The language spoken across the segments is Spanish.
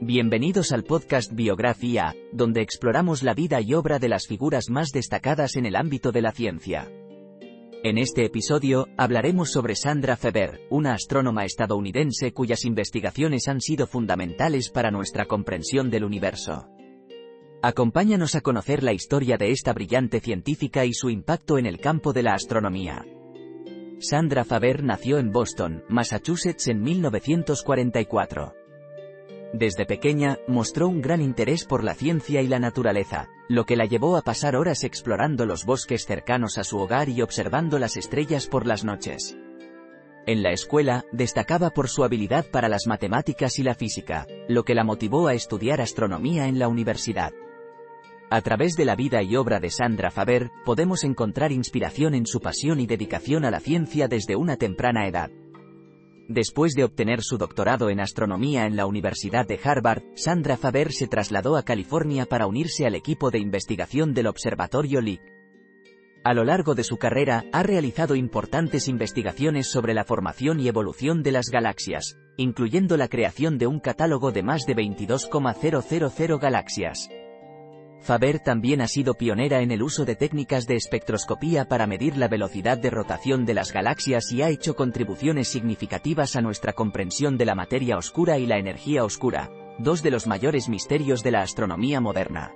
Bienvenidos al podcast Biografía, donde exploramos la vida y obra de las figuras más destacadas en el ámbito de la ciencia. En este episodio, hablaremos sobre Sandra Feber, una astrónoma estadounidense cuyas investigaciones han sido fundamentales para nuestra comprensión del universo. Acompáñanos a conocer la historia de esta brillante científica y su impacto en el campo de la astronomía. Sandra Faber nació en Boston, Massachusetts en 1944. Desde pequeña, mostró un gran interés por la ciencia y la naturaleza, lo que la llevó a pasar horas explorando los bosques cercanos a su hogar y observando las estrellas por las noches. En la escuela, destacaba por su habilidad para las matemáticas y la física, lo que la motivó a estudiar astronomía en la universidad. A través de la vida y obra de Sandra Faber, podemos encontrar inspiración en su pasión y dedicación a la ciencia desde una temprana edad. Después de obtener su doctorado en astronomía en la Universidad de Harvard, Sandra Faber se trasladó a California para unirse al equipo de investigación del Observatorio Lick. A lo largo de su carrera, ha realizado importantes investigaciones sobre la formación y evolución de las galaxias, incluyendo la creación de un catálogo de más de 22,000 galaxias. Faber también ha sido pionera en el uso de técnicas de espectroscopía para medir la velocidad de rotación de las galaxias y ha hecho contribuciones significativas a nuestra comprensión de la materia oscura y la energía oscura, dos de los mayores misterios de la astronomía moderna.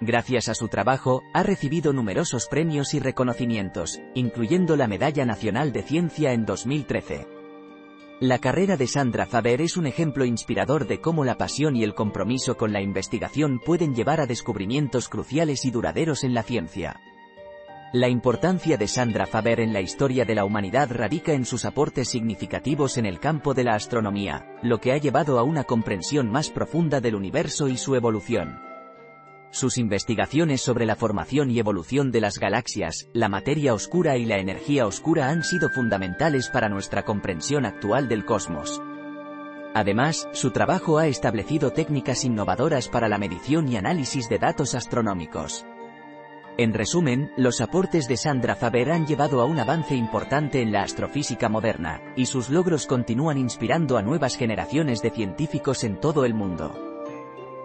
Gracias a su trabajo, ha recibido numerosos premios y reconocimientos, incluyendo la Medalla Nacional de Ciencia en 2013. La carrera de Sandra Faber es un ejemplo inspirador de cómo la pasión y el compromiso con la investigación pueden llevar a descubrimientos cruciales y duraderos en la ciencia. La importancia de Sandra Faber en la historia de la humanidad radica en sus aportes significativos en el campo de la astronomía, lo que ha llevado a una comprensión más profunda del universo y su evolución. Sus investigaciones sobre la formación y evolución de las galaxias, la materia oscura y la energía oscura han sido fundamentales para nuestra comprensión actual del cosmos. Además, su trabajo ha establecido técnicas innovadoras para la medición y análisis de datos astronómicos. En resumen, los aportes de Sandra Faber han llevado a un avance importante en la astrofísica moderna, y sus logros continúan inspirando a nuevas generaciones de científicos en todo el mundo.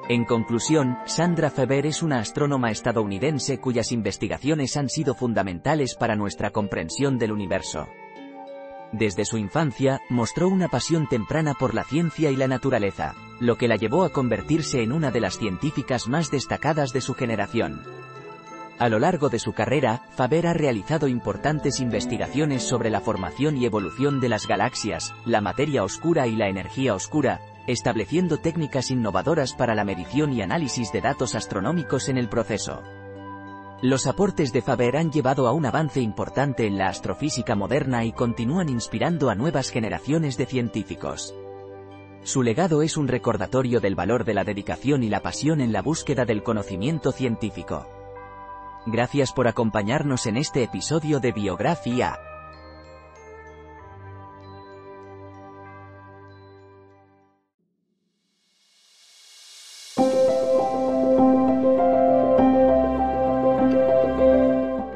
En conclusión, Sandra Faber es una astrónoma estadounidense cuyas investigaciones han sido fundamentales para nuestra comprensión del universo. Desde su infancia, mostró una pasión temprana por la ciencia y la naturaleza, lo que la llevó a convertirse en una de las científicas más destacadas de su generación. A lo largo de su carrera, Faber ha realizado importantes investigaciones sobre la formación y evolución de las galaxias, la materia oscura y la energía oscura, estableciendo técnicas innovadoras para la medición y análisis de datos astronómicos en el proceso. Los aportes de Faber han llevado a un avance importante en la astrofísica moderna y continúan inspirando a nuevas generaciones de científicos. Su legado es un recordatorio del valor de la dedicación y la pasión en la búsqueda del conocimiento científico. Gracias por acompañarnos en este episodio de Biografía.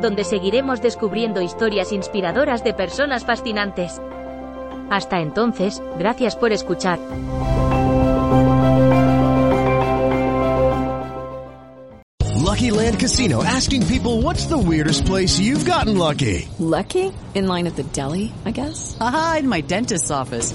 donde seguiremos descubriendo historias inspiradoras de personas fascinantes. Hasta entonces, gracias por escuchar. Lucky Land Casino asking people what's the weirdest place you've gotten lucky? Lucky? In line at the deli, I guess? Aha, in my dentist's office.